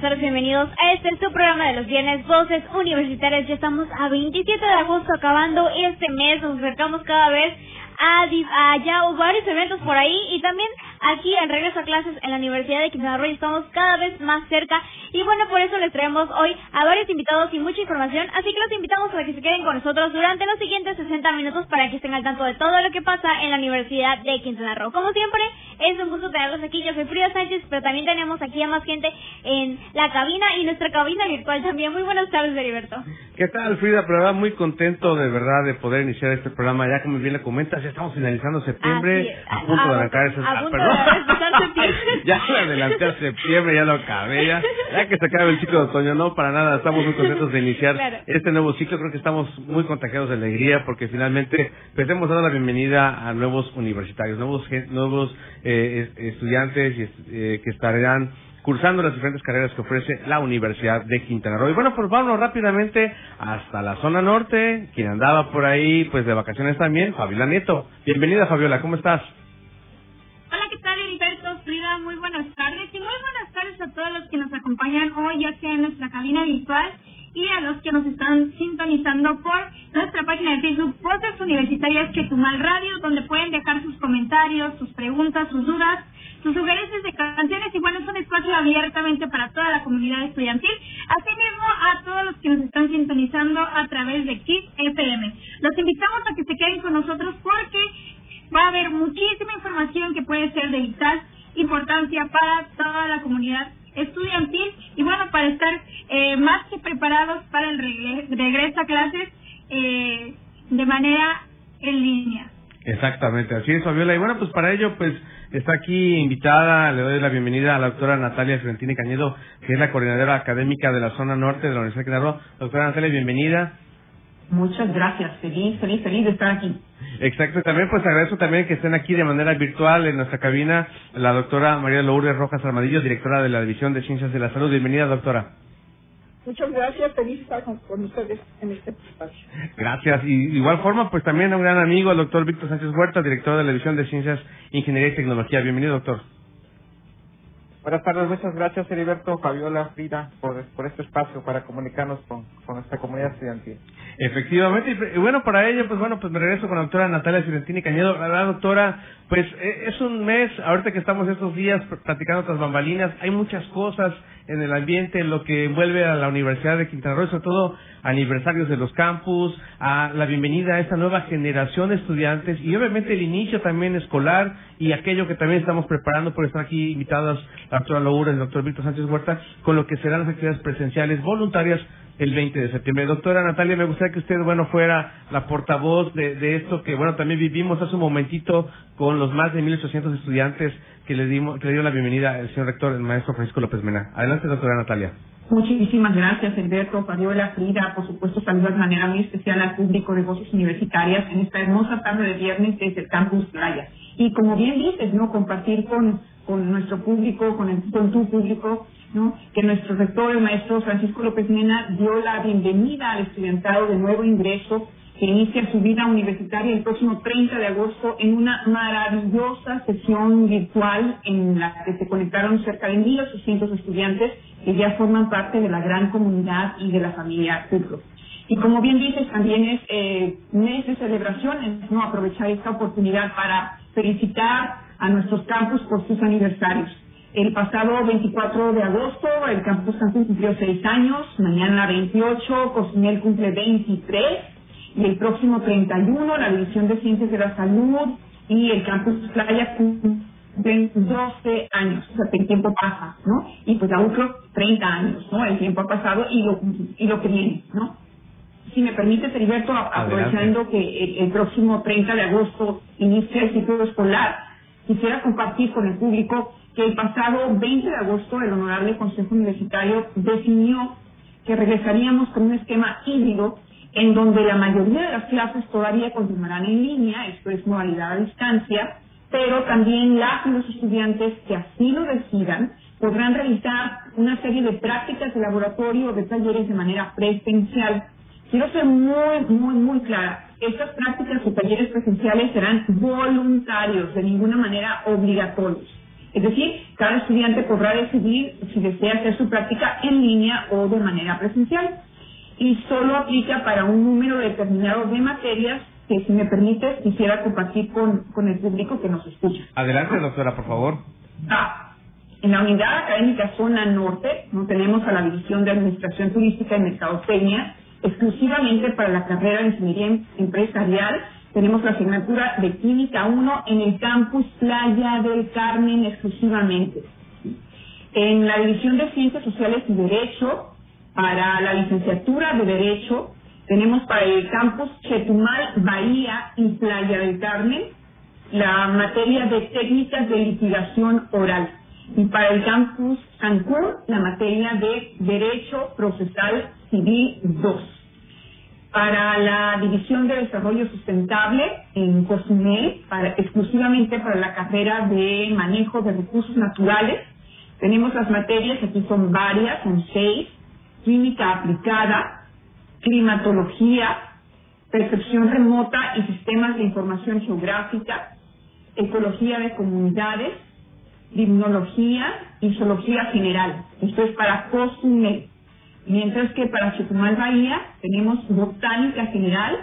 Buenas bienvenidos a este su programa de los viernes, Voces Universitarias. Ya estamos a 27 de agosto acabando este mes, nos acercamos cada vez a, a ya varios eventos por ahí y también aquí en regreso a clases en la Universidad de Quintana Roo estamos cada vez más cerca y bueno, por eso les traemos hoy a varios invitados y mucha información, así que los invitamos para que se queden con nosotros durante los siguientes 60 minutos para que estén al tanto de todo lo que pasa en la Universidad de Quintana Roo. Como siempre, es un gusto tenerlos aquí, yo soy Frida Sánchez, pero también tenemos aquí a más gente en la cabina y nuestra cabina virtual también. Muy buenas tardes, Heriberto. ¿Qué tal, Frida? Pero muy contento de verdad de poder iniciar este programa. Ya como bien le comentas, ya estamos finalizando septiembre, a punto de arrancar ese... Septiembre. ya me adelanté a septiembre, ya lo acabé, ya, ya que se acabe el ciclo de otoño. No, para nada, estamos muy contentos de iniciar este nuevo ciclo. Creo que estamos muy contagiados de alegría porque finalmente pues hemos dado la bienvenida a nuevos universitarios, nuevos nuevos eh, estudiantes eh, que estarán cursando las diferentes carreras que ofrece la Universidad de Quintana Roo. Y bueno, pues vámonos rápidamente hasta la zona norte, quien andaba por ahí, pues de vacaciones también, Fabiola Nieto. Bienvenida Fabiola, ¿cómo estás? A todos los que nos acompañan hoy, ya sea en nuestra cabina virtual y a los que nos están sintonizando por nuestra página de Facebook Voces Universitarias Chetumal Radio, donde pueden dejar sus comentarios, sus preguntas, sus dudas sus sugerencias de canciones y bueno, es un espacio abiertamente para toda la comunidad estudiantil, asimismo a todos los que nos están sintonizando a través de KIS FM. Los invitamos a que se queden con nosotros porque va a haber muchísima información que puede ser de vital importancia para toda la comunidad estudiantil y bueno, para estar eh, más que preparados para el regreso a clases eh, de manera en línea. Exactamente, así es, Fabiola. Y bueno, pues para ello, pues Está aquí invitada, le doy la bienvenida a la doctora Natalia Fiorentini Cañedo, que es la coordinadora académica de la zona norte de la Universidad de Quintana Doctora Natalia, bienvenida. Muchas gracias, feliz, feliz, feliz de estar aquí. Exacto, también pues agradezco también que estén aquí de manera virtual en nuestra cabina la doctora María Lourdes Rojas Armadillo, directora de la División de Ciencias de la Salud. Bienvenida, doctora. Muchas gracias, feliz estar con, ustedes en este espacio. Gracias. Y de igual forma, pues también a un gran amigo, el doctor Víctor Sánchez Huerta, director de la División de Ciencias, Ingeniería y Tecnología. Bienvenido, doctor. Buenas tardes, muchas gracias Heriberto, Fabiola, Frida, por, por este espacio para comunicarnos con, con nuestra comunidad estudiantil. Efectivamente, y bueno, para ello, pues bueno, pues me regreso con la doctora Natalia Fiorentini Cañedo. La doctora, pues e, es un mes, ahorita que estamos estos días platicando otras bambalinas, hay muchas cosas en el ambiente, en lo que envuelve a la Universidad de Quintana Roo, sobre todo aniversarios de los campus, a la bienvenida a esta nueva generación de estudiantes y obviamente el inicio también escolar y aquello que también estamos preparando por estar aquí invitados la doctora Loura y el doctor Víctor Sánchez Huerta con lo que serán las actividades presenciales voluntarias el 20 de septiembre. Doctora Natalia, me gustaría que usted, bueno, fuera la portavoz de, de esto que, bueno, también vivimos hace un momentito con los más de 1.800 estudiantes que le, dimos, que le dio la bienvenida al señor rector, el maestro Francisco López Mena. Adelante, doctora Natalia. Muchísimas gracias, Alberto, Fabiola, Frida. Por supuesto, saludo de manera muy especial al público de Voces Universitarias en esta hermosa tarde de viernes desde el Campus Playa. Y como bien dices, ¿no? Compartir con, con nuestro público, con, el, con tu público, ¿no? Que nuestro rector, el maestro Francisco López Mena, dio la bienvenida al estudiantado de nuevo ingreso que inicia su vida universitaria el próximo 30 de agosto en una maravillosa sesión virtual en la que se conectaron cerca de 1.800 estudiantes que ya forman parte de la gran comunidad y de la familia Curro. Y como bien dices, también es eh, mes de celebraciones, ¿no? Aprovechar esta oportunidad para felicitar a nuestros campus por sus aniversarios. El pasado 24 de agosto, el campus Cancún cumplió 6 años, mañana 28, Cozumel cumple 23, y el próximo 31 la División de Ciencias de la Salud y el Campus Playa cumplen 12 años, o sea, el tiempo pasa, ¿no? Y pues la UCRO 30 años, ¿no? El tiempo ha pasado y lo, y lo que viene, ¿no? Si me permite, Heriberto, aprovechando que el, próximo 30 de agosto inicia el ciclo escolar, quisiera compartir con el público que el pasado 20 de agosto el Honorable Consejo Universitario definió que regresaríamos con un esquema híbrido en donde la mayoría de las clases todavía continuarán en línea, esto es modalidad a distancia, pero también las y los estudiantes que así lo decidan podrán realizar una serie de prácticas de laboratorio o de talleres de manera presencial. Quiero ser muy, muy, muy clara. Estas prácticas o talleres presenciales serán voluntarios, de ninguna manera obligatorios. Es decir, cada estudiante podrá decidir si desea hacer su práctica en línea o de manera presencial. Y solo aplica para un número determinado de materias que, si me permite, quisiera compartir con, con el público que nos escucha. Adelante, doctora, por favor. Ah, en la unidad académica Zona Norte, no tenemos a la División de Administración Turística y Mercadotecnia, exclusivamente para la carrera de Ingeniería Empresarial, tenemos la asignatura de Química 1 en el campus Playa del Carmen exclusivamente. En la División de Ciencias Sociales y Derecho, para la licenciatura de Derecho, tenemos para el campus Chetumal, Bahía y Playa del Carmen la materia de técnicas de litigación oral. Y para el campus Cancún, la materia de Derecho Procesal Civil 2. Para la División de Desarrollo Sustentable en COSUME, para, exclusivamente para la carrera de Manejo de Recursos Naturales, tenemos las materias, aquí son varias, son seis, Química Aplicada, Climatología, Percepción Remota y Sistemas de Información Geográfica, Ecología de Comunidades, limnología y zoología general. Esto es para COSUME. Mientras que para Chetumal Bahía tenemos botánica general,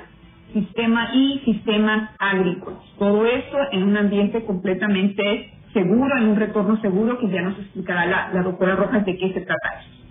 sistema y sistemas agrícolas. Todo esto en un ambiente completamente seguro, en un retorno seguro que ya nos explicará la, la doctora Rojas de qué se trata esto.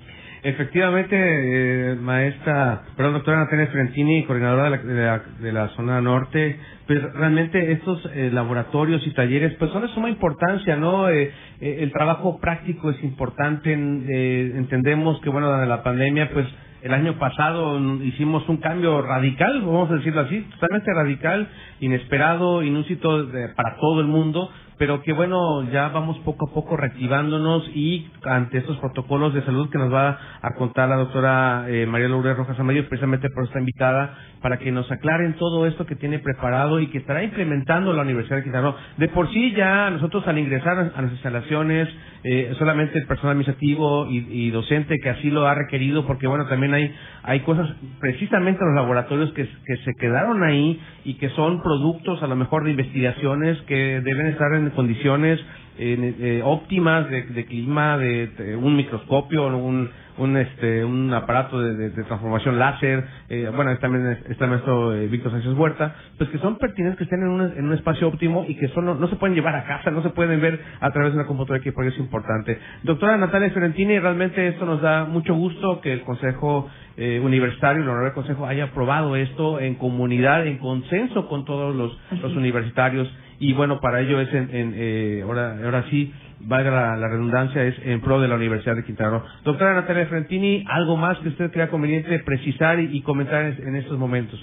Efectivamente, eh, maestra, perdón, doctora Natalia Frentini, coordinadora de la, de la, de la zona norte, pues realmente estos eh, laboratorios y talleres pues son de suma importancia, ¿no? Eh, eh, el trabajo práctico es importante, eh, entendemos que bueno, de la pandemia pues el año pasado hicimos un cambio radical, vamos a decirlo así, totalmente radical, inesperado, inúsito para todo el mundo, pero que bueno, ya vamos poco a poco reactivándonos y ante estos protocolos de salud que nos va a contar la doctora eh, María Lourdes Rojas Amayo, precisamente por esta invitada, para que nos aclaren todo esto que tiene preparado y que estará implementando la Universidad de Quintana. De por sí ya nosotros al ingresar a las instalaciones, eh, solamente el personal administrativo y, docente que así lo ha requerido, porque bueno, también hay, hay cosas precisamente en los laboratorios que, que se quedaron ahí y que son productos a lo mejor de investigaciones que deben estar en condiciones eh, eh, óptimas de, de clima, de, de, un microscopio, un, un este un aparato de, de, de transformación láser, eh, bueno, también está el maestro eh, Víctor Sánchez Huerta, pues que son pertinentes que estén en un, en un espacio óptimo y que son, no, no, se pueden llevar a casa, no se pueden ver a través de una computadora que por es importante. Doctora Natalia Fiorentini, realmente esto nos da mucho gusto que el Consejo eh, Universitario, el Honorable Consejo, haya aprobado esto en comunidad, en consenso con todos los, los universitarios y bueno, para ello es en, en eh, ahora, ahora sí, valga la, redundancia, es en pro de la Universidad de Quintana Roo. Doctora Natalia Frentini, ¿algo más que usted crea conveniente precisar y, comentar en, estos momentos?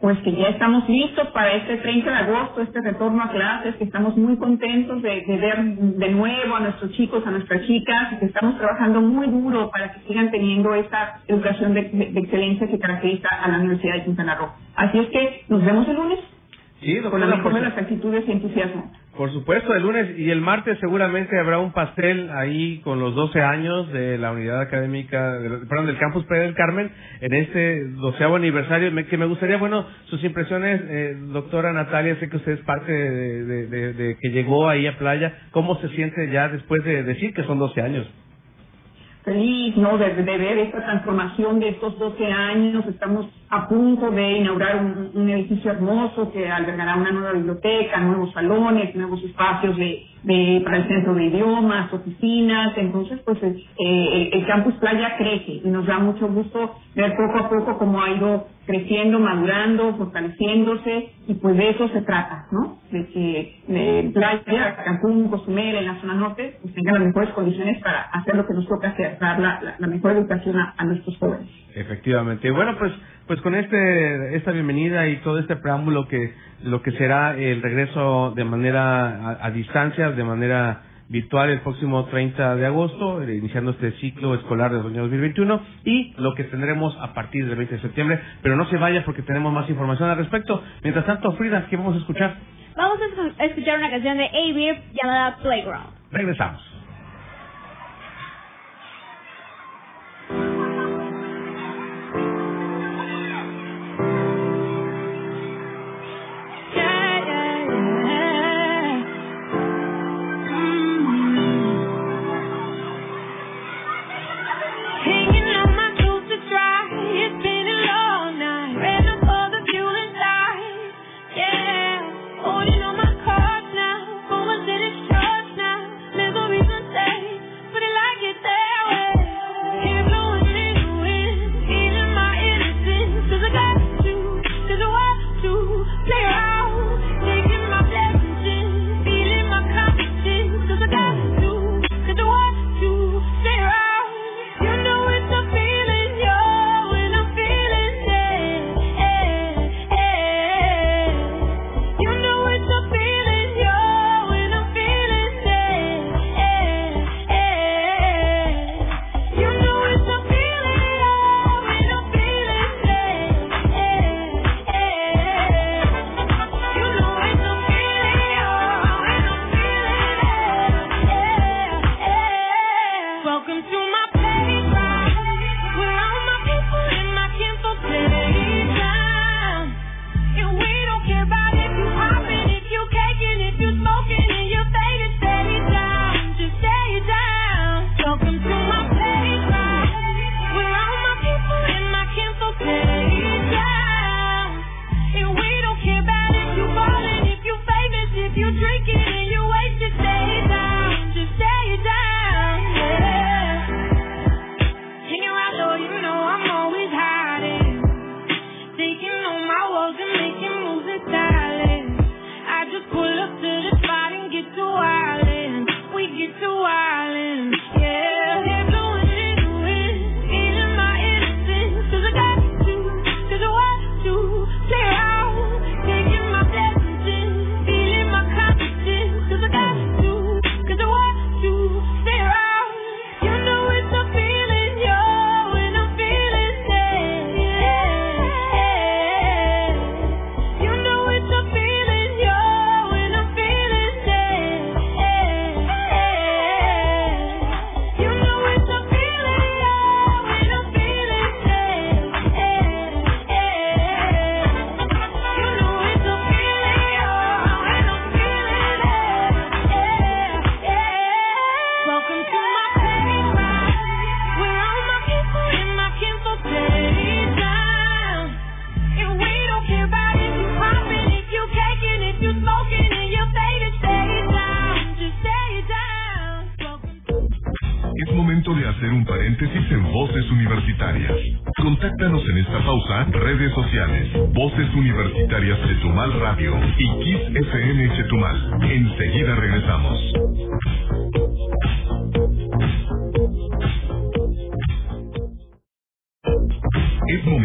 Pues que ya estamos listos para este 30 de agosto, este retorno a clases, que estamos muy contentos de, ver de nuevo a nuestros chicos, a nuestras chicas, y que estamos trabajando muy duro para que sigan teniendo esta educación de excelencia que caracteriza a la Universidad de Quintana Roo. Así es que nos vemos el lunes. Sí, doctora, con las actitudes y entusiasmo. Por supuesto, el lunes y el martes seguramente habrá un pastel ahí con los 12 años de la unidad académica, de, perdón, del campus Playa del Carmen, en este doceavo aniversario, me, que me gustaría, bueno, sus impresiones, eh, doctora Natalia, sé que usted es parte de, de, de, de, que llegó ahí a Playa, ¿cómo se siente ya después de decir que son 12 años? Feliz ¿no? De, de, ver esta transformación de estos 12 años. Estamos a punto de inaugurar un, un, edificio hermoso que albergará una nueva biblioteca, nuevos salones, nuevos espacios de, de para el centro de idiomas, oficinas. Entonces, pues eh, el, campus Playa crece y nos da mucho gusto ver poco a poco cómo ha ido creciendo, madurando, fortaleciéndose y pues de eso se trata, ¿no? De que eh, Playa, Cancún, Cozumel, en la zona norte, pues tengan las mejores condiciones para hacer lo que nos toca hacer, dar la mejor educación a, a, nuestros jóvenes. Efectivamente. Bueno, pues pues con este esta bienvenida y todo este preámbulo que lo que será el regreso de manera a, a distancia, de manera virtual el próximo 30 de agosto, eh, iniciando este ciclo escolar año 2021 y lo que tendremos a partir del 20 de septiembre. Pero no se vaya porque tenemos más información al respecto. Mientras tanto, Frida, ¿qué vamos a escuchar? Vamos a escuchar una canción de A-Beer llamada Playground. Regresamos.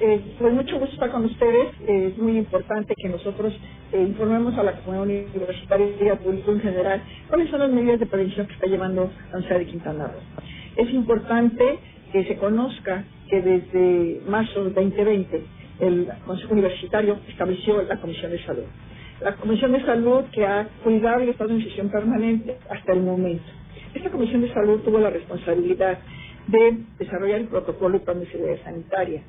eh, pues mucho gusto estar con ustedes. es muy importante que nosotros eh, informemos a la comunidad universitaria y al público en general cuáles son las medidas de prevención que está llevando la Universidad de Quintana Roo. Es importante que se conozca que desde marzo del 2020 el Consejo Universitario estableció la Comisión de Salud la Comisión de Salud que ha cuidado y estado en sesión permanente hasta el momento. Esta Comisión de Salud tuvo la responsabilidad de desarrollar el protocolo de plan de seguridad sanitaria.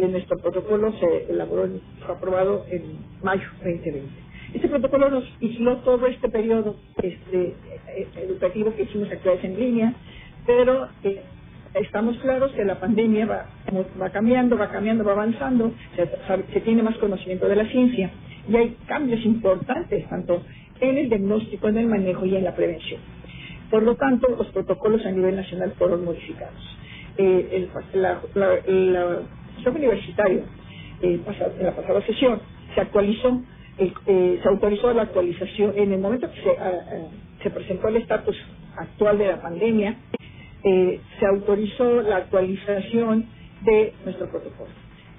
Nuestro protocolo se elaboró, fue aprobado en mayo 2020. Este protocolo nos aisló todo este periodo este, eh, educativo que hicimos actividades en línea, pero eh, estamos claros que la pandemia va, cambiando, va cambiando, va avanzando, se, tiene más conocimiento de la ciencia y hay cambios importantes tanto en el diagnóstico, en el manejo y en la prevención. Por lo tanto, los protocolos a nivel nacional fueron modificados. Eh, universitario eh, en la pasada sesión se actualizó, eh, se autorizó la actualización en el momento que se, ah, ah, se presentó el estatus actual de la pandemia, eh, se autorizó la actualización de nuestro protocolo.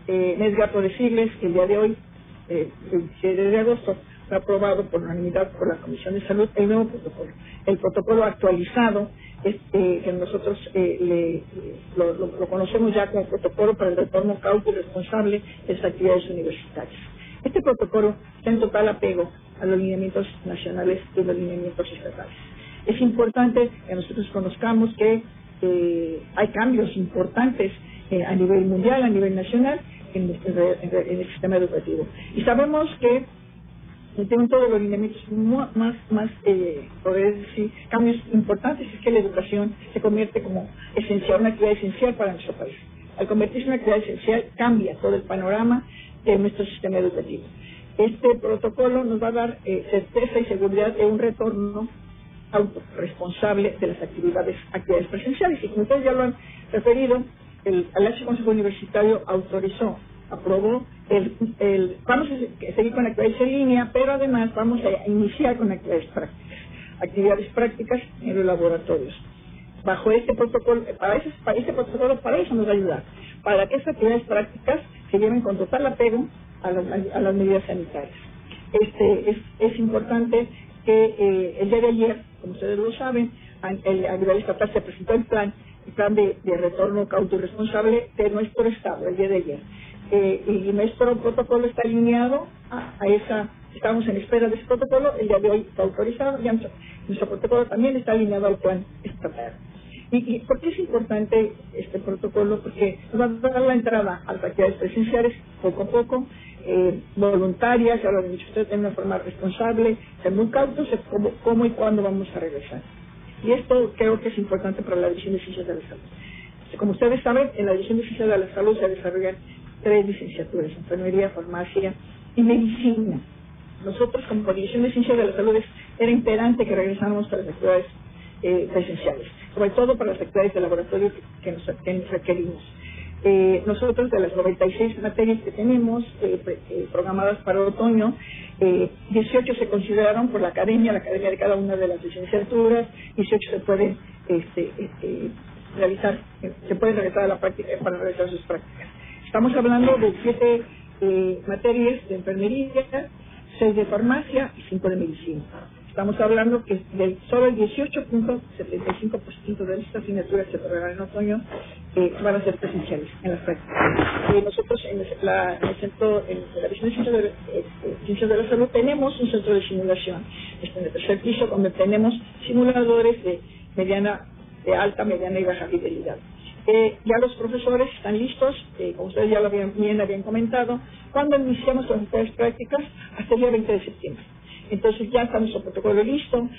Eh, es grato decirles que el día de hoy, eh, el 27 de agosto, fue aprobado por unanimidad por la Comisión de Salud el nuevo protocolo. El protocolo actualizado, este, que nosotros eh, le, lo, lo, lo, conocemos ya como protocolo para el retorno cauto y responsable de las actividades universitarias. Este protocolo está en total apego a los lineamientos nacionales y los lineamientos estatales. Es importante que nosotros conozcamos que eh, hay cambios importantes eh, a nivel mundial, a nivel nacional, en, en, en, el sistema educativo. Y sabemos que tengo todos los lineamientos más, más eh, poder decir, cambios importantes es que la educación se convierte como esencial, una actividad esencial para nuestro país. Al convertirse en una actividad esencial, cambia todo el panorama de nuestro sistema educativo. Este protocolo nos va a dar eh, certeza y seguridad de un retorno autorresponsable de las actividades, actividades presenciales. Y como ustedes ya lo han referido, el, el Consejo Universitario autorizó aprobó el, el vamos a seguir con actividades en línea, pero además vamos a iniciar con actividades prácticas, actividades prácticas en los laboratorios. Bajo este protocolo, para, ese, para este protocolo, para eso nos va a ayudar, para que estas actividades prácticas se lleven con total apego a, los, a las medidas sanitarias. Este, es, es importante que eh, el día de ayer, como ustedes lo saben, a, a nivel estatal se presentó el plan, el plan de, retorno cauto responsable de nuestro Estado, el día de ayer eh, y nuestro protocolo está alineado a, a, esa, estamos en espera de ese protocolo, el día de hoy está autorizado, y nuestro protocolo también está alineado al plan estatal. ¿Y, y por qué es importante este protocolo? Porque va a dar la entrada a las actividades presenciales poco a poco, eh, voluntarias, ya lo han dicho ustedes, de una forma responsable, ser muy cautos cómo, cómo y cuándo vamos a regresar. Y esto creo que es importante para la División de Ciencias de la Salud. Como ustedes saben, en la División de Ciencias de la Salud se desarrollan tres licenciaturas, enfermería, farmacia y medicina. Nosotros, como División de Ciencias de la Salud, era imperante que regresáramos a las actividades eh, presenciales, sobre todo para las actividades de laboratorio que, nos, que nos, requerimos. Eh, nosotros, de las 96 materias que tenemos eh, eh programadas para otoño, 18 eh, se consideraron por la academia, la academia de cada una de las licenciaturas, 18 se pueden este, este, realizar, se pueden realizar a la práctica para realizar sus prácticas. Estamos hablando de siete eh, materias de enfermería, seis de farmacia y cinco de medicina. Estamos hablando que del, solo el 18.75% de estas asignaturas que se programan en otoño eh, van a ser presenciales en las prácticas. Eh, nosotros en, la, en el centro, en la División de Ciencias de, eh, Ciencias de la Salud tenemos un centro de simulación. Este, en el tercer piso donde tenemos simuladores de mediana, de alta, mediana y baja fidelidad. Eh, ya los profesores están listos, eh, como ustedes ya lo habían, bien habían comentado, cuando iniciamos las actividades prácticas hasta el día 20 de septiembre. Entonces ya está nuestro protocolo listo,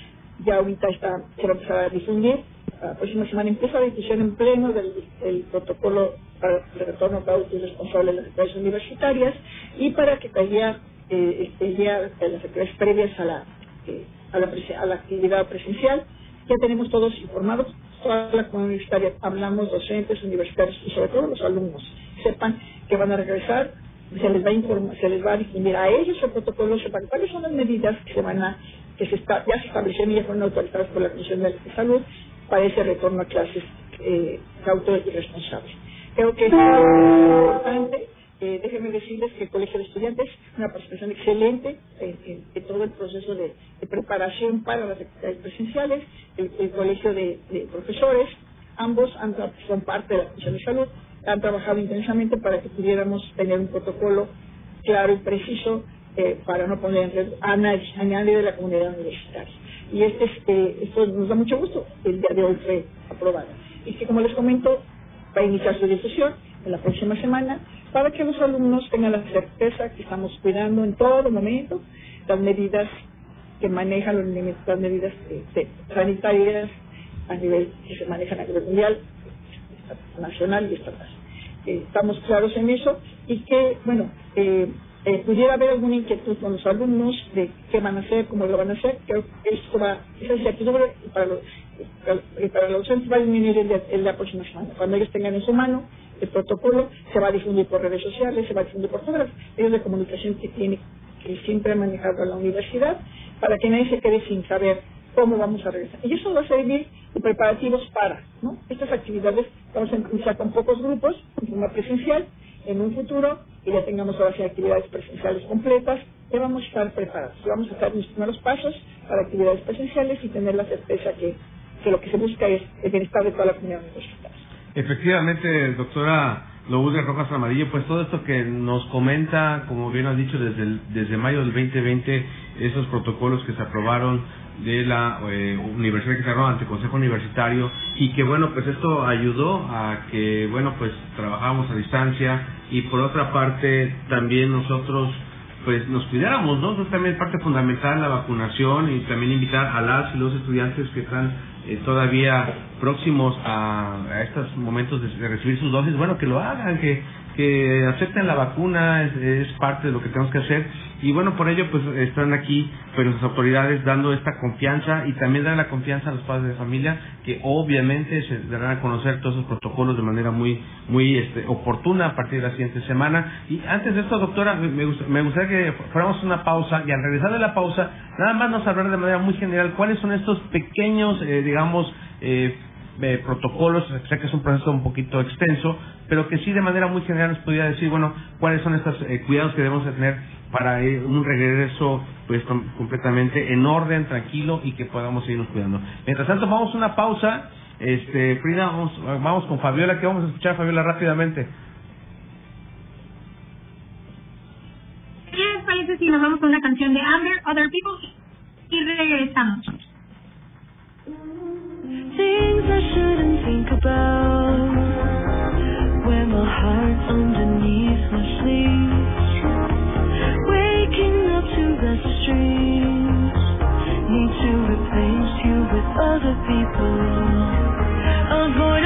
ya ahorita está, se va a a difundir. La próxima semana empieza la discusión en pleno del, protocolo para el retorno cauto y responsable de las actividades universitarias y para que caiga eh, este, ya las actividades previas a la, eh, a, la, a la actividad presencial. Ya tenemos todos informados toda la comunidad hablamos docentes, universitarios y sobre todo los alumnos, sepan que van a regresar, se les va a informar, se les va a difundir a ellos el protocolo, sepan cuáles son las medidas que se van a, que se está, ya se establecieron y ya fueron autorizadas por la Comisión de Salud para ese retorno a clases eh, cauto y responsable. Creo que es importante eh, déjenme decirles que el Colegio de Estudiantes una participación excelente en, todo el proceso de, preparación para las actividades presenciales, el, Colegio de, Profesores, ambos han, son parte de la Comisión de Salud, han trabajado intensamente para que pudiéramos tener un protocolo claro y preciso eh, para no poner en riesgo a nadie, a nadie de la comunidad universitaria. Y este, este, esto nos da mucho gusto, el día de hoy fue aprobado. Y que como les comento, va a iniciar su discusión en la próxima semana para que los alumnos tengan la certeza que estamos cuidando en todo momento las medidas que manejan los las medidas sanitarias a nivel que se manejan a nivel mundial, nacional y estatal. Eh, estamos claros en eso y que, bueno, eh, eh, pudiera haber alguna inquietud con los alumnos de qué van a hacer, cómo lo van a hacer. Creo que esto va, esa incertidumbre para los, para, los docentes va a disminuir de, la próxima semana. Cuando ellos tengan en su mano el protocolo, se va a difundir por redes sociales, se va a difundir por todas las medios de comunicación que tiene que siempre ha manejado la universidad, para que nadie se quede sin saber cómo vamos a regresar. Y eso va a servir de preparativos para, ¿no? Estas actividades vamos a empezar con pocos grupos, en forma presencial, en un futuro, y ya tengamos ahora sí actividades presenciales completas, ya vamos a estar preparados. Vamos a estar los primeros pasos para actividades presenciales y tener la certeza que, que lo que se busca es el bienestar de toda la comunidad universitaria. Efectivamente, doctora de Rojas Amarillo, pues todo esto que nos comenta, como bien has dicho, desde, desde mayo del 2020, esos protocolos que se aprobaron de la eh, universidad que se ante Consejo Universitario y que bueno pues esto ayudó a que bueno pues trabajamos a distancia y por otra parte también nosotros pues nos cuidáramos, ¿no? Eso también parte fundamental la vacunación y también invitar a las y los estudiantes que están eh, todavía próximos a, a estos momentos de, recibir sus dosis, bueno, que lo hagan, que, que acepten la vacuna, es, es parte de lo que tenemos que hacer y bueno, por ello pues están aquí pues nuestras autoridades dando esta confianza y también dan la confianza a los padres de familia que obviamente se darán a conocer todos esos protocolos de manera muy muy este, oportuna a partir de la siguiente semana. Y antes de esto, doctora, me, me gustaría que fuéramos una pausa y al regresar de la pausa, nada más nos hablar de manera muy general cuáles son estos pequeños, eh, digamos, eh, eh, protocolos, sé que es un proceso un poquito extenso, pero que sí de manera muy general nos podría decir, bueno, cuáles son estos cuidados que debemos tener para un regreso pues completamente en orden, tranquilo y que podamos seguirnos cuidando. Mientras tanto, vamos a una pausa. Este, Frida, vamos, vamos con Fabiola, que vamos a escuchar Fabiola rápidamente. ¿Qué les parece si nos vamos con una canción de Amber, Other People y regresamos? Things I shouldn't think about When my heart's underneath my sleeve waking up to the streets. Need to replace you with other people. Avoid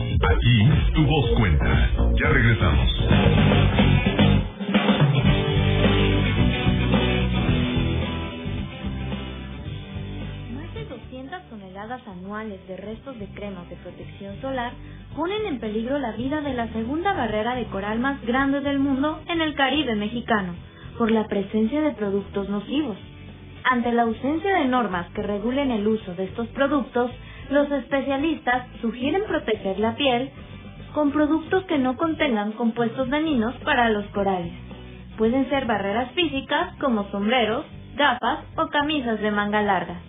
Aquí tu voz cuenta. Ya regresamos. Más de 200 toneladas anuales de restos de cremas de protección solar ponen en peligro la vida de la segunda barrera de coral más grande del mundo en el Caribe mexicano por la presencia de productos nocivos. Ante la ausencia de normas que regulen el uso de estos productos, los especialistas sugieren proteger la piel con productos que no contengan compuestos dañinos para los corales. Pueden ser barreras físicas como sombreros, gafas o camisas de manga larga.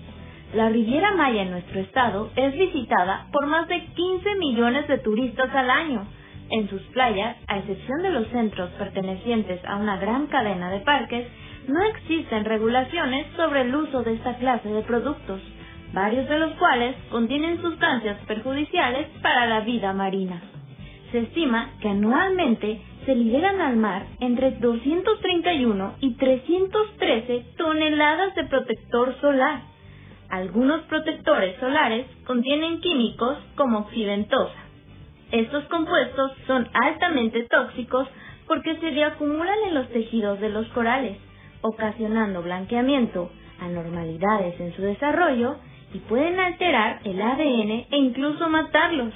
La Riviera Maya en nuestro estado es visitada por más de 15 millones de turistas al año. En sus playas, a excepción de los centros pertenecientes a una gran cadena de parques, no existen regulaciones sobre el uso de esta clase de productos, varios de los cuales contienen sustancias perjudiciales para la vida marina. Se estima que anualmente se liberan al mar entre 231 y 313 toneladas de protector solar. Algunos protectores solares contienen químicos como oxidentosa. Estos compuestos son altamente tóxicos porque se reacumulan en los tejidos de los corales, ocasionando blanqueamiento, anormalidades en su desarrollo y pueden alterar el ADN e incluso matarlos.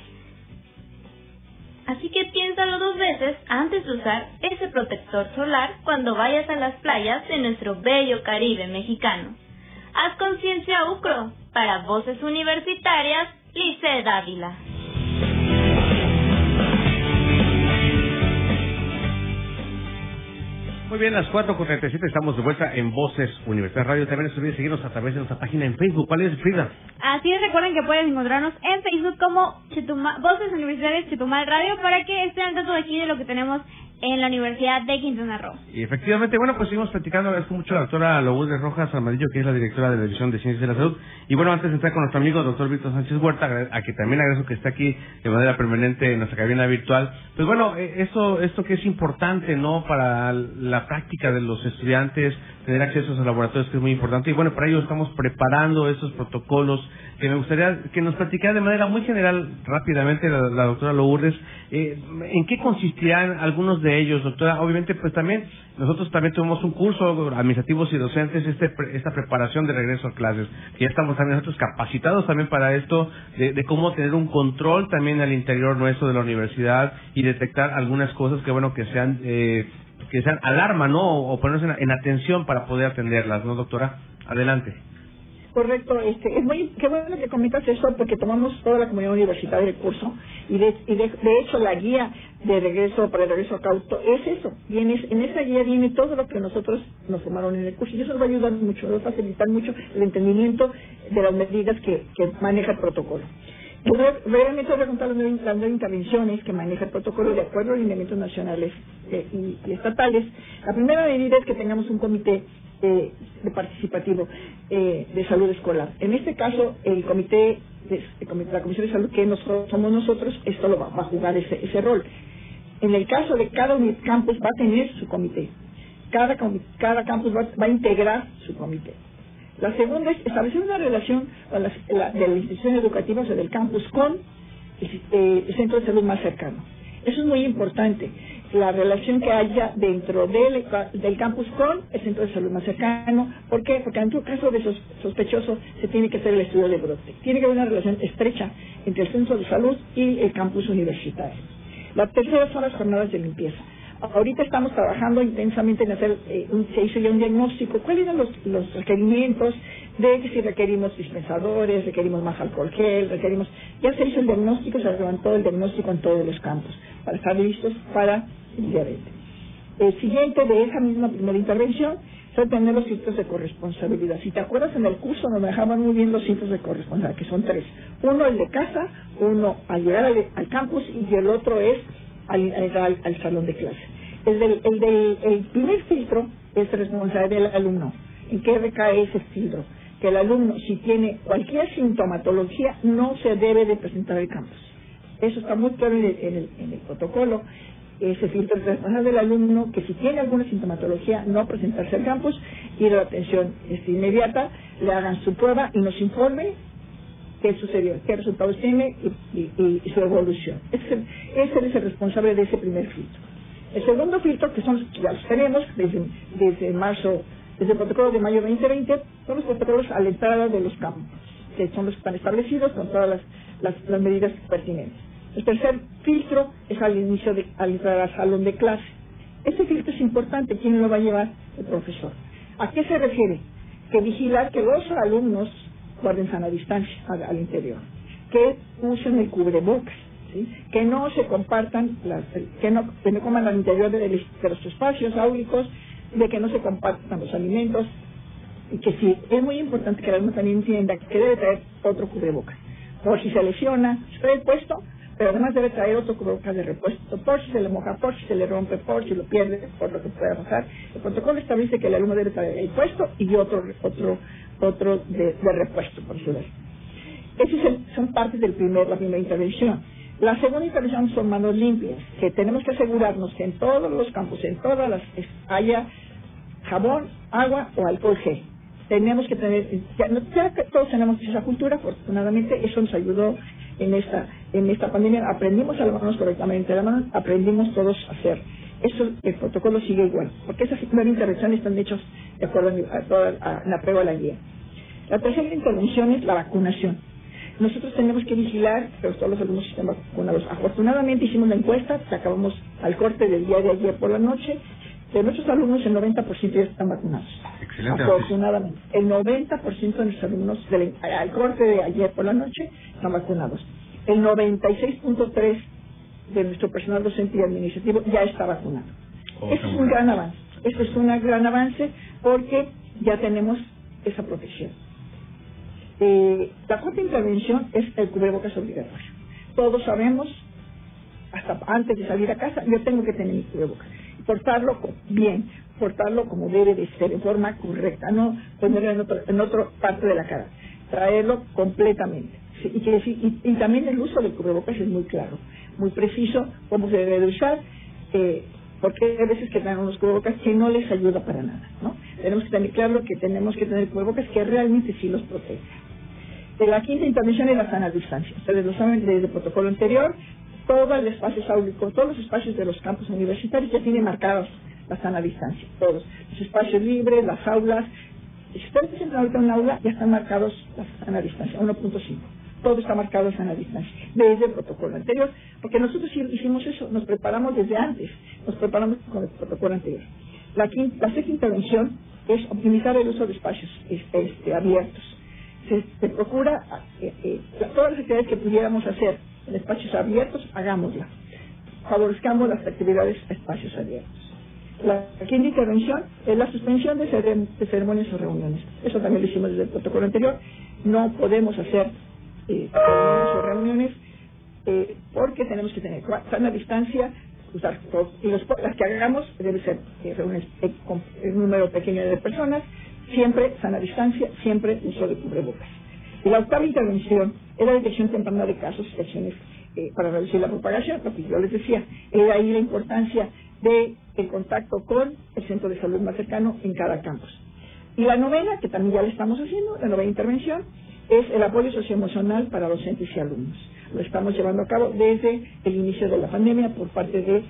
Así que piénsalo dos veces antes de usar ese protector solar cuando vayas a las playas de nuestro bello Caribe mexicano. Haz conciencia UCRO. Para Voces Universitarias, Lice Dávila. Muy bien, las 4.47 estamos de vuelta en Voces Universidad Radio. También no olviden seguirnos a través de nuestra página en Facebook. ¿Cuál es, Frida? Así es, recuerden que pueden encontrarnos en Facebook como Chetumal, Voces Universitarias Chetumal Radio para que estén al tanto aquí de lo que tenemos en la Universidad de Quintana Roo. Y efectivamente, bueno, pues seguimos platicando, agradezco mucho a la doctora Lourdes Rojas Armadillo, que es la directora de la División de Ciencias de la Salud. Y bueno, antes de entrar con nuestro amigo doctor Víctor Sánchez Huerta, a que también agradezco que esté aquí de manera permanente en nuestra cabina virtual. Pues bueno, eh, eso, esto que es importante, ¿no? Para la práctica de los estudiantes, tener acceso a los laboratorios, que es muy importante. Y bueno, para ello estamos preparando esos protocolos que me gustaría que nos platicara de manera muy general, rápidamente, la, la doctora Lourdes, eh, ¿en qué consistirán algunos de ellos, doctora? Obviamente, pues también, nosotros también tuvimos un curso, administrativos y docentes, este, esta preparación de regreso a clases, ya estamos también nosotros capacitados también para esto, de, de cómo tener un control también al interior nuestro de la universidad y detectar algunas cosas que, bueno, que sean... Eh, que sean alarma, ¿no? O ponerse en, en atención para poder atenderlas, ¿no, doctora? Adelante. Correcto, este, es muy, qué bueno que comentas eso porque tomamos toda la comunidad universitaria del curso y de, y de, de hecho la guía de regreso para el regreso a cauto es eso, viene, en esa guía viene todo lo que nosotros nos formaron en el curso y eso nos va a ayudar mucho, va a facilitar mucho el entendimiento de las medidas que maneja el protocolo. Brevemente voy a contar las nueve, intervenciones que maneja el protocolo de acuerdo a lineamientos nacionales eh, y, estatales. La primera medida es que tengamos un comité eh, de participativo eh, de salud escolar. En este caso, el comité, de, la Comisión de Salud, que nosotros, somos nosotros, esto lo va, a jugar ese, ese, rol. En el caso de cada campus va a tener su comité. Cada, cada campus va, va a integrar su comité. La segunda es establecer una relación la, la, de la institución educativa, o del campus, con el, eh, el, centro de salud más cercano. Eso es muy importante, la relación que haya dentro del, campus con el centro de salud más cercano. ¿Por qué? Porque en tu caso de sos, sospechoso se tiene que hacer el estudio de brote. Tiene que haber una relación estrecha entre el centro de salud y el campus universitario. La tercera son las jornadas de limpieza. Ahorita estamos trabajando intensamente en hacer, eh, un, se hizo ya un diagnóstico, cuáles eran los, los requerimientos de si requerimos dispensadores, requerimos más alcohol gel, requerimos, ya se hizo el diagnóstico, se levantó el diagnóstico en todos los campos, para estar listos para el diabetes. El siguiente de esa misma primera intervención fue tener los cintos de corresponsabilidad. Si te acuerdas, en el curso nos dejaban muy bien los cintos de corresponsabilidad, que son tres. Uno el de casa, uno al llegar al campus y el otro es al, al, al, salón de clase. El del, el del el primer filtro es responsabilidad del alumno. ¿En qué recae ese filtro? Que el alumno, si tiene cualquier sintomatología, no se debe de presentar al campus. Eso está muy claro en el, en el, en el protocolo. Ese filtro es responsable del alumno que si tiene alguna sintomatología, no presentarse al campus, ir a la atención inmediata, le hagan su prueba y nos informe qué sucedió, qué resultados tiene y, y, su evolución. Ese, es el responsable de ese primer filtro. El segundo filtro, que son ya los tenemos desde, desde marzo, desde el protocolo de mayo 2020, son los protocolos a la entrada de los campos, que son los que están establecidos con todas las, las, las medidas pertinentes. El tercer filtro es al inicio de, al entrar al salón de clase. Este filtro es importante, ¿quién lo va a llevar? El profesor. ¿A qué se refiere? Que vigilar que los alumnos guarden sana distancia al, interior, que usen el cubrebocas, ¿sí? que no se compartan, las, que, no, que coman al interior de, los espacios áulicos, de que no se compartan los alimentos, y que sí, es muy importante que el alumno también entienda que debe traer otro cubrebocas. Por si se lesiona, trae puesto, pero además debe traer otro cubrebocas de repuesto, por si se le moja, por si se le rompe, por si lo pierde, por lo que pueda pasar. El protocolo establece que el alumno debe traer el puesto y otro otro otro de, de repuesto, por decirlo. Esas son partes del primer, la primera intervención. La segunda intervención son manos limpias, que tenemos que asegurarnos que en todos los campos, en todas las, haya jabón, agua o alcohol gel. Tenemos que tener, ya, ya que todos tenemos esa cultura, afortunadamente eso nos ayudó en esta en esta pandemia, aprendimos a lavarnos correctamente las manos, aprendimos todos a hacer. Eso, el protocolo sigue igual, porque esas primeras intervenciones están hechas de acuerdo a, toda, a, la prueba de la guía. La tercera intervención es la vacunación. Nosotros tenemos que vigilar que todos los alumnos estén vacunados. Afortunadamente hicimos la encuesta, acabamos al corte del día de ayer por la noche, de nuestros alumnos el 90% ya están vacunados. Excelente. Afortunadamente. El 90% de nuestros alumnos del, al corte de ayer por la noche están vacunados. El 96.3% de nuestro personal docente y administrativo ya está vacunado. Oh, Eso es un gran avance. Eso es un gran avance porque ya tenemos esa protección. Eh, la cuarta intervención es el cubrebocas obligatorio. Todos sabemos, hasta antes de salir a casa, yo tengo que tener mi cubrebocas. Portarlo bien, portarlo como debe de ser, en forma correcta, no ponerlo en, otro, en otra parte de la cara, traerlo completamente. Y, que, y, y, también el uso del cubrebocas es muy claro, muy preciso, cómo se debe de usar, eh, porque hay veces que traen unos cubrebocas que no les ayuda para nada, ¿no? Tenemos que tener claro que tenemos que tener cubrebocas que realmente sí los protejan. De la quinta intervención es la sana distancia. Ustedes lo saben desde el protocolo anterior, todo el espacio áulico, todos los espacios de los campus universitarios ya tienen marcados la sana distancia, todos. Los espacios libres, las aulas. Si ustedes entran ahorita en un aula, ya están marcados la sana distancia, 1.5 todo está marcado a sana distancia, desde el protocolo anterior, porque nosotros hicimos eso, nos preparamos desde antes, nos preparamos con el protocolo anterior. La, quinta, la sexta intervención es optimizar el uso de espacios este, abiertos. Se, procura eh, eh, todas las actividades que pudiéramos hacer en espacios abiertos, hagámoslas. Favorezcamos las actividades a espacios abiertos. La quinta intervención es la suspensión de, de ceremonias o reuniones. Eso también lo hicimos desde el protocolo anterior. No podemos hacer eh, reuniones eh, porque tenemos que tener sana distancia usar y los, las que hagamos deben ser eh, reuniones eh, con un número pequeño de personas siempre sana distancia siempre uso de cubrebocas. Y la octava intervención es la detección temprana de casos y acciones eh, para reducir la propagación lo que yo les decía. Era ahí la importancia de el contacto con el centro de salud más cercano en cada campus. Y la novena que también ya le estamos haciendo la novena intervención es el apoyo socioemocional para docentes y alumnos. Lo estamos llevando a cabo desde el inicio de la pandemia por parte de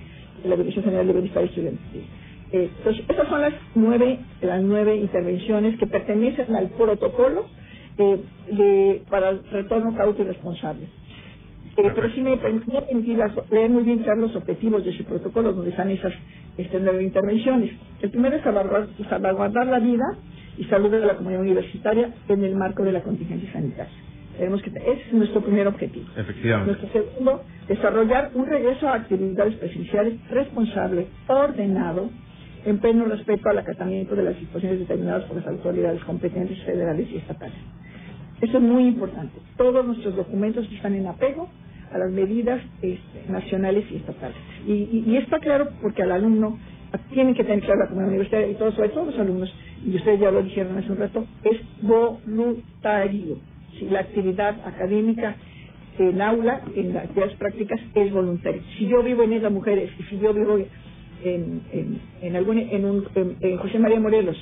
la Dirección General de Bienestar Estudiantil. Eh, entonces, estas son las nueve, las nueve intervenciones que pertenecen al protocolo eh, de, para el retorno cauto y responsable. Eh, pero sí me permite leer muy bien claro los objetivos de ese protocolo donde están esas estas nueve intervenciones. El primero es salvaguardar, salvaguardar la vida y salud de la comunidad universitaria en el marco de la contingencia sanitaria. Tenemos que, ese es nuestro primer objetivo. Efectivamente. Nuestro segundo, desarrollar un regreso a actividades presenciales responsable, ordenado, en pleno respeto al acatamiento de las disposiciones determinadas por las autoridades competentes federales y estatales. Eso es muy importante. Todos nuestros documentos están en apego a las medidas este, nacionales y estatales. Y, y, está claro porque al alumno tienen que tener claro la comunidad universitaria y todos, sobre todo los alumnos, y ustedes ya lo dijeron hace un rato, es voluntario. Si la actividad académica en aula, en las actividades prácticas, es voluntaria. Si yo vivo en Isla Mujeres y si yo vivo en, en, en, algún, en, un, en, José María Morelos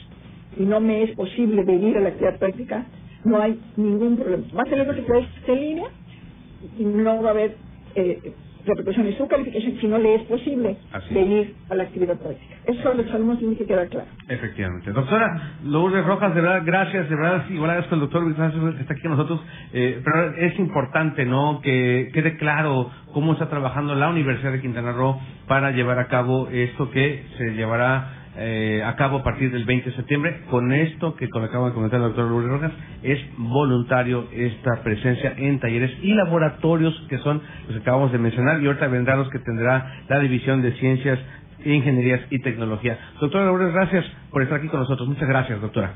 y no me es posible venir a la actividad práctica, no hay ningún problema. Va a ser que en línea y no va a haber eh, repercusiones su calificación si no le es posible venir a la actividad práctica. Eso los alumnos tienen que quedar claro. Efectivamente. Doctora Lourdes Rojas, de verdad, gracias, de verdad, igual agradezco al doctor que está aquí con nosotros, eh, pero es importante, ¿no?, que quede claro cómo está trabajando la Universidad de Quintana Roo para llevar a cabo esto que se llevará eh, a cabo a partir del 20 de septiembre. Con esto que acaba de comentar el doctor Lourdes Rojas, es voluntario esta presencia en talleres y laboratorios que son los que acabamos de mencionar y ahorita vendrán los que tendrá la División de Ciencias, Ingenierías y Tecnología. Doctora Lourdes, gracias por estar aquí con nosotros. Muchas gracias, doctora.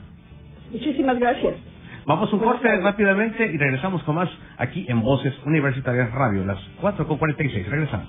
Muchísimas gracias. Vamos un corte rápidamente y regresamos con más aquí en Voces Universitarias Radio, las 4.46. Regresamos.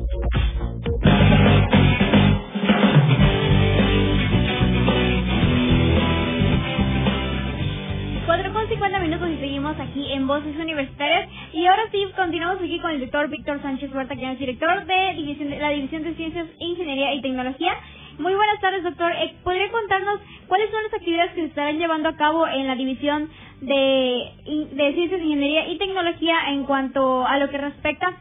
Aquí en Voces Universitarias. Y ahora sí, continuamos aquí con el doctor Víctor Sánchez Huerta, quien es director de, la División de Ciencias, Ingeniería y Tecnología. Muy buenas tardes, doctor. Eh, ¿Podría contarnos cuáles son las actividades que se estarán llevando a cabo en la División de, de Ciencias, Ingeniería y Tecnología en cuanto a lo que respecta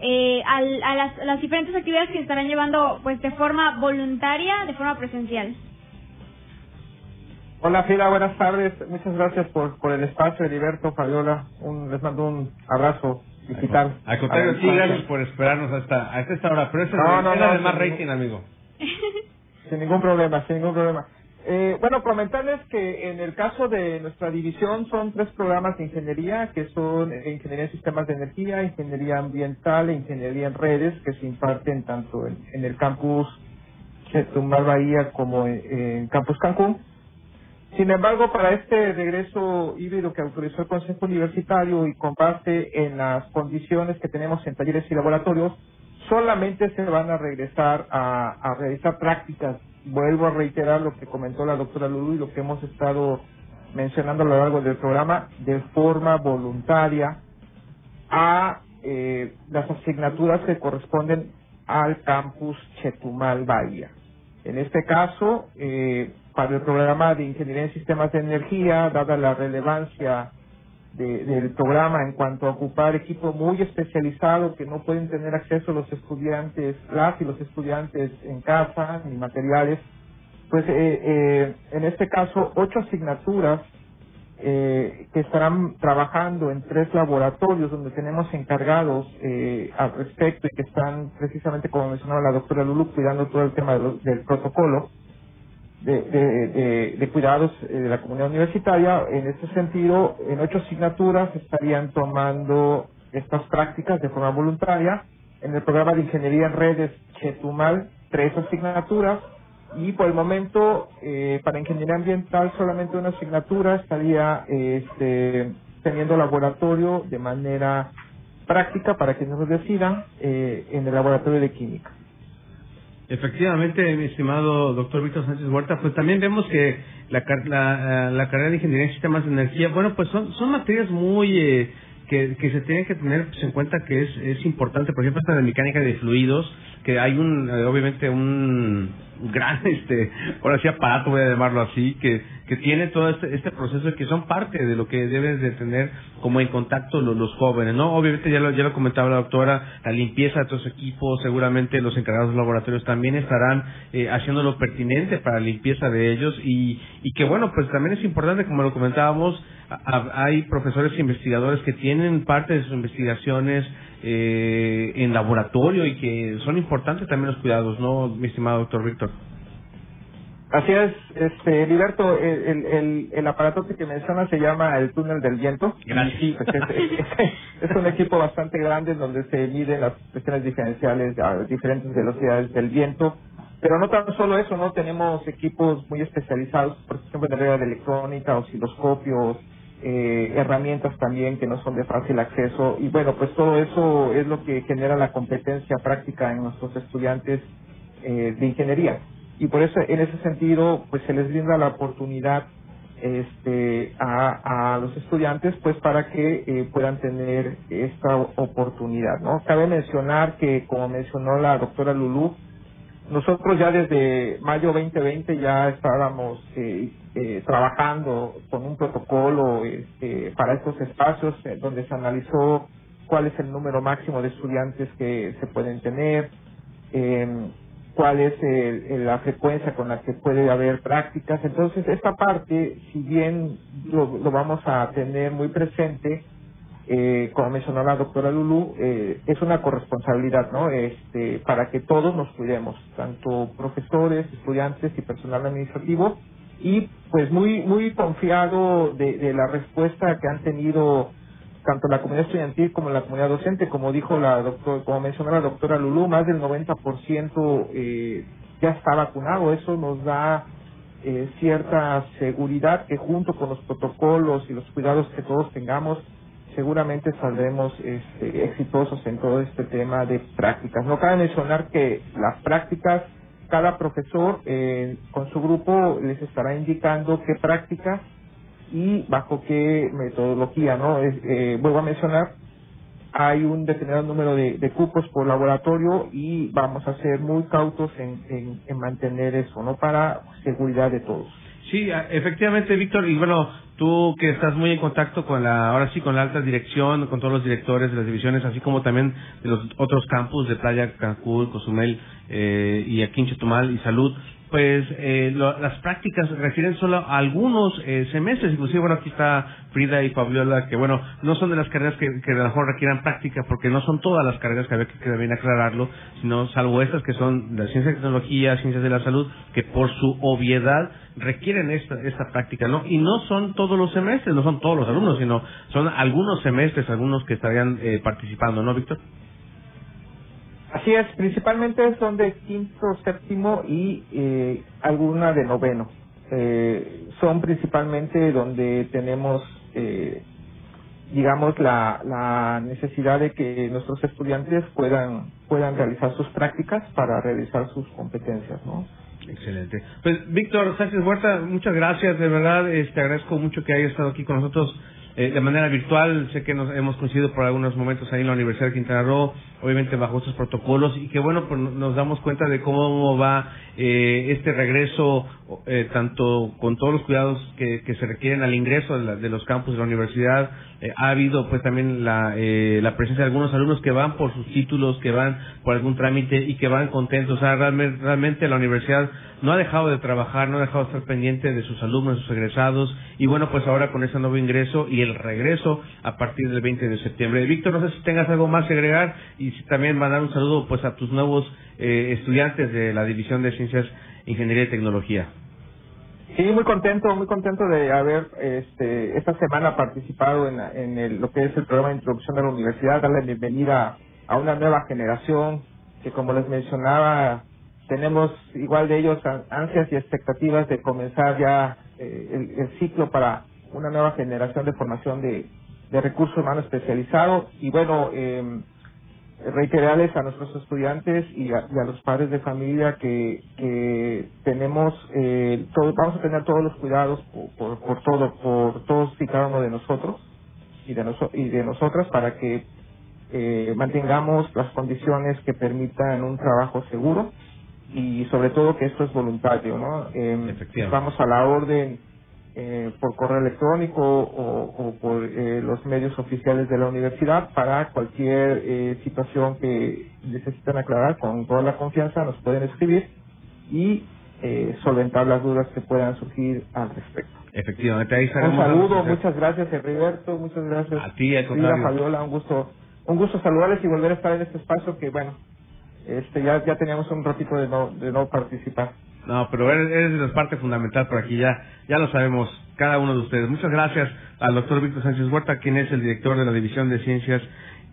eh, a, las, las, diferentes actividades que se estarán llevando pues de forma voluntaria, de forma presencial? Hola Frida, buenas tardes. Muchas gracias por, por el espacio, Heriberto, Fabiola. Un, les mando un abrazo digital. Al contrario, sí, gracias por esperarnos hasta, hasta esta hora. Pero eso no, es, no, no, más rating, amigo. Sin ningún problema, sin ningún problema. Eh, bueno, comentarles que en el caso de nuestra división son tres programas de ingeniería, que son Ingeniería en Sistemas de Energía, Ingeniería Ambiental e Ingeniería en Redes, que se imparten tanto en, el campus Chetumal Bahía como en, en Campus Cancún. Sin embargo, para este regreso híbrido que autorizó el Consejo Universitario y con base en las condiciones que tenemos en talleres y laboratorios, solamente se van a regresar a, realizar prácticas. Vuelvo a reiterar lo que comentó la doctora Lulu y lo que hemos estado mencionando a lo largo del programa, de forma voluntaria a eh, las asignaturas que corresponden al campus Chetumal Bahía. En este caso, eh, para el programa de Ingeniería en Sistemas de Energía, dada la relevancia del programa en cuanto a ocupar equipo muy especializado que no pueden tener acceso los estudiantes, las y los estudiantes en casa, ni materiales, pues eh, eh, en este caso ocho asignaturas eh, que estarán trabajando en tres laboratorios donde tenemos encargados eh, al respecto y que están precisamente como mencionaba la doctora Lulu cuidando todo el tema del protocolo de, de, cuidados eh, de la comunidad universitaria. En este sentido, en ocho asignaturas estarían tomando estas prácticas de forma voluntaria. En el programa de Ingeniería en Redes Chetumal, tres asignaturas. Y por el momento, eh, para Ingeniería Ambiental, solamente una asignatura estaría este, teniendo laboratorio de manera práctica para que nos decidan eh, en el laboratorio de química. Efectivamente, mi estimado doctor Víctor Sánchez Huerta, pues también vemos que la, la, la carrera de Ingeniería en Sistemas de Energía, bueno, pues son, son materias muy... Eh, que, se tienen que tener pues, en cuenta que es, es importante, por ejemplo, esta de mecánica de fluidos, que hay un, eh, obviamente, un gran, este, ahora sí aparato, voy a llamarlo así, que, que tiene todo este, este proceso que son parte de lo que deben de tener como en contacto los, jóvenes, ¿no? Obviamente ya lo, ya lo comentaba la doctora, la limpieza de los equipos, seguramente los encargados de los laboratorios también estarán eh, haciendo lo pertinente para la limpieza de ellos y, y que bueno, pues también es importante, como lo comentábamos, hay profesores e investigadores que tienen parte de sus investigaciones eh, en laboratorio y que son importantes también los cuidados, ¿no, mi estimado doctor Víctor? Así es, este, Liberto, el, el, el aparato que menciona se llama el túnel del viento. Gracias. Sí, pues es, es, un equipo bastante grande donde se miden las presiones diferenciales a diferentes velocidades del viento. Pero no tan solo eso, ¿no? Tenemos equipos muy especializados, por ejemplo, en el área de electrónica, osciloscopios, eh, herramientas también que no son de fácil acceso. Y bueno, pues todo eso es lo que genera la competencia práctica en nuestros estudiantes eh, de ingeniería y por eso en ese sentido pues se les brinda la oportunidad este a, los estudiantes pues para que eh, puedan tener esta oportunidad no cabe mencionar que como mencionó la doctora Lulú nosotros ya desde mayo 2020 ya estábamos eh, eh, trabajando con un protocolo este, para estos espacios eh, donde se analizó cuál es el número máximo de estudiantes que se pueden tener eh, cuál es la frecuencia con la que puede haber prácticas. Entonces, esta parte, si bien lo, vamos a tener muy presente, eh, como mencionó la doctora Lulu, eh, es una corresponsabilidad, ¿no? Este, para que todos nos cuidemos, tanto profesores, estudiantes y personal administrativo, y pues muy muy confiado de, de la respuesta que han tenido tanto la comunidad estudiantil como la comunidad docente, como dijo la doctora, como mencionó la doctora Lulú, más del 90% eh, ya está vacunado. Eso nos da eh, cierta seguridad que junto con los protocolos y los cuidados que todos tengamos, seguramente saldremos este, exitosos en todo este tema de prácticas. No cabe mencionar que las prácticas, cada profesor eh, con su grupo les estará indicando qué prácticas y bajo qué metodología, ¿no? eh, vuelvo a mencionar, hay un determinado número de, cupos por laboratorio y vamos a ser muy cautos en, en, en mantener eso, ¿no? Para seguridad de todos. Sí, efectivamente, Víctor, y bueno, tú que estás muy en contacto con la, ahora sí, con la alta dirección, con todos los directores de las divisiones, así como también de los otros campus de Playa Cancún, Cozumel eh, y aquí en Chetumal y Salud, pues eh, las prácticas refieren solo a algunos eh, semestres, inclusive bueno aquí está Frida y Fabiola que bueno no son de las carreras que, que a lo mejor requieran práctica porque no son todas las carreras que había que, aclararlo, sino salvo estas que son de ciencia y tecnología, ciencias de la salud, que por su obviedad requieren esta, esta práctica, ¿no? Y no son todos los semestres, no son todos los alumnos, sino son algunos semestres, algunos que estarían eh, participando, ¿no, Víctor? Así es, principalmente son de quinto, séptimo y eh, alguna de noveno. Eh, son principalmente donde tenemos, eh, digamos, la, necesidad de que nuestros estudiantes puedan puedan realizar sus prácticas para realizar sus competencias, ¿no? Excelente. Pues Víctor Sánchez Huerta, muchas gracias, de verdad, te este, agradezco mucho que haya estado aquí con nosotros eh, de manera virtual. Sé que nos hemos coincidido por algunos momentos ahí en la Universidad de Quintana Roo, obviamente bajo estos protocolos, y que bueno, pues nos damos cuenta de cómo va eh, este regreso, eh, tanto con todos los cuidados que, que se requieren al ingreso de, de, los campus de la universidad. Eh, ha habido pues también la, eh, la presencia de algunos alumnos que van por sus títulos, que van por algún trámite y que van contentos. O sea, realmente, realmente la universidad no ha dejado de trabajar, no ha dejado de estar pendiente de sus alumnos, de sus egresados, y bueno, pues ahora con ese nuevo ingreso y el regreso a partir del 20 de septiembre. Víctor, no sé si tengas algo más que agregar y si también mandar un saludo pues a tus nuevos eh, estudiantes de la División de Ciencias, Ingeniería y Tecnología. Sí, muy contento, muy contento de haber este, esta semana participado en, en el, lo que es el programa de introducción a la universidad, darle bienvenida a una nueva generación que como les mencionaba tenemos igual de ellos ansias y expectativas de comenzar ya eh, el, el, ciclo para una nueva generación de formación de, de recursos humanos especializados y bueno eh, reiterarles a nuestros estudiantes y a, y a, los padres de familia que, que tenemos eh, todo, vamos a tener todos los cuidados por, por, por, todo por todos y cada uno de nosotros y de, noso y de nosotras para que eh, mantengamos las condiciones que permitan un trabajo seguro y sobre todo que esto es voluntario, ¿no? Eh, vamos a la orden eh, por correo electrónico o, o por eh, los medios oficiales de la universidad para cualquier eh, situación que necesiten aclarar con toda la confianza nos pueden escribir y eh, solventar las dudas que puedan surgir al respecto. Efectivamente, ahí Un saludo, muchas gracias Heriberto, muchas gracias. A ti, al. Fabiola, un gusto un gusto saludarles y volver a estar en este espacio que, bueno, este ya ya teníamos un ratito de no, de no participar. No, pero eres, eres parte fundamental por aquí, ya, ya lo sabemos, cada uno de ustedes. Muchas gracias al doctor Víctor Sánchez Huerta, quien es el director de la División de Ciencias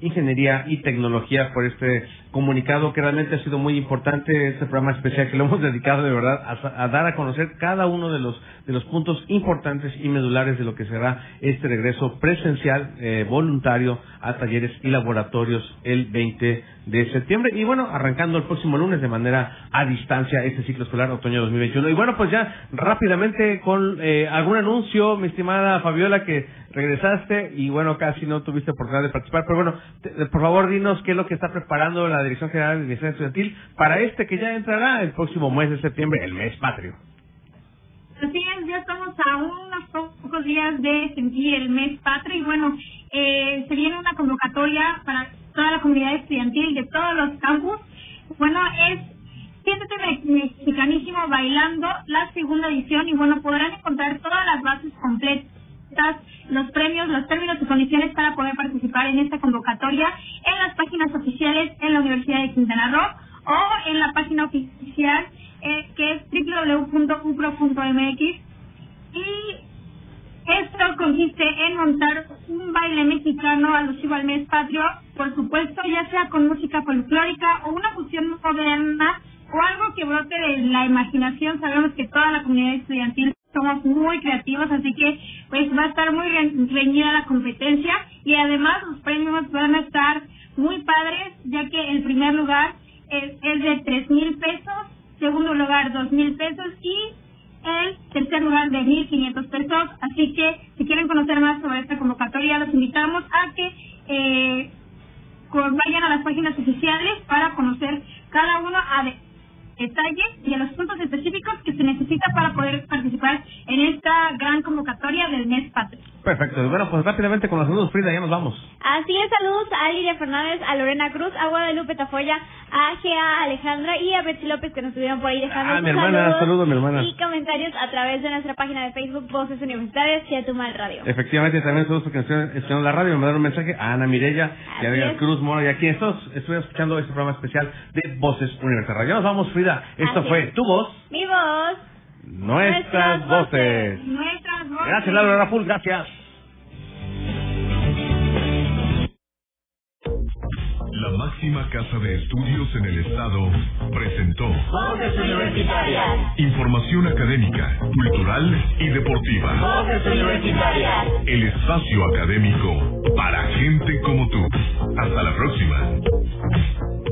Ingeniería y Tecnología por este comunicado que realmente ha sido muy importante, este programa especial que lo hemos dedicado de verdad a, dar a conocer cada uno de los de los puntos importantes y medulares de lo que será este regreso presencial eh, voluntario a talleres y laboratorios el 20 de septiembre y bueno, arrancando el próximo lunes de manera a distancia este ciclo escolar otoño 2021. Y bueno, pues ya rápidamente con eh, algún anuncio, mi estimada Fabiola, que regresaste y bueno, casi no tuviste oportunidad de participar, pero bueno, por favor dinos qué es lo que está preparando la Dirección General de Administración Estudiantil para este que ya entrará el próximo mes de septiembre, el mes patrio. Así es, ya estamos a unos pocos días de sentir el mes patrio y bueno, eh, se viene una convocatoria para toda la comunidad estudiantil de todos los campus. Bueno, es Siéntete Mexicanísimo Bailando, la segunda edición y bueno, podrán encontrar todas las bases completas los premios, los términos y condiciones para poder participar en esta convocatoria en las páginas oficiales en la Universidad de Quintana Roo o en la página oficial eh, que es www.upro.mx y esto consiste en montar un baile mexicano alusivo al mes patrio, por supuesto, ya sea con música folclórica o una fusión moderna o algo que brote de la imaginación. Sabemos que toda la comunidad estudiantil somos muy creativos, así que pues va a estar muy reñida la competencia y además los premios van a estar muy padres, ya que el primer lugar es, es de tres mil pesos, segundo lugar dos mil pesos y el tercer lugar de mil quinientos pesos. Así que si quieren conocer más sobre esta convocatoria, los invitamos a que eh, vayan a las páginas oficiales para conocer cada uno a detalles y a los puntos específicos que se necesita para poder participar en esta gran convocatoria del mes patrio. Perfecto. Bueno, pues rápidamente con los saludos, Frida, ya nos vamos. Así es, saludos a Lidia Fernández, a Lorena Cruz, a Guadalupe Tafoya, a Gea Alejandra y a Betsy López que nos estuvieron por ahí dejando ah, mi hermana, saludos, mi hermana. y comentarios a través de nuestra página de Facebook Voces Universitarias Chetumal Radio. Efectivamente, también saludos porque estuvieron en la radio, me mandaron un mensaje a Ana Mirella y a Cruz Mora y aquí estos estoy escuchando este programa especial de Voces Universitarias. Ya nos vamos, Frida. Esto fue tu voz. Mi voz. Nuestras, voces. Nuestras voces. Gracias, Laura Raful, gracias. La máxima casa de estudios en el estado presentó Voces Universitarias. Información académica, cultural y deportiva. Voces Universitarias. El espacio académico para gente como tú. Hasta la próxima.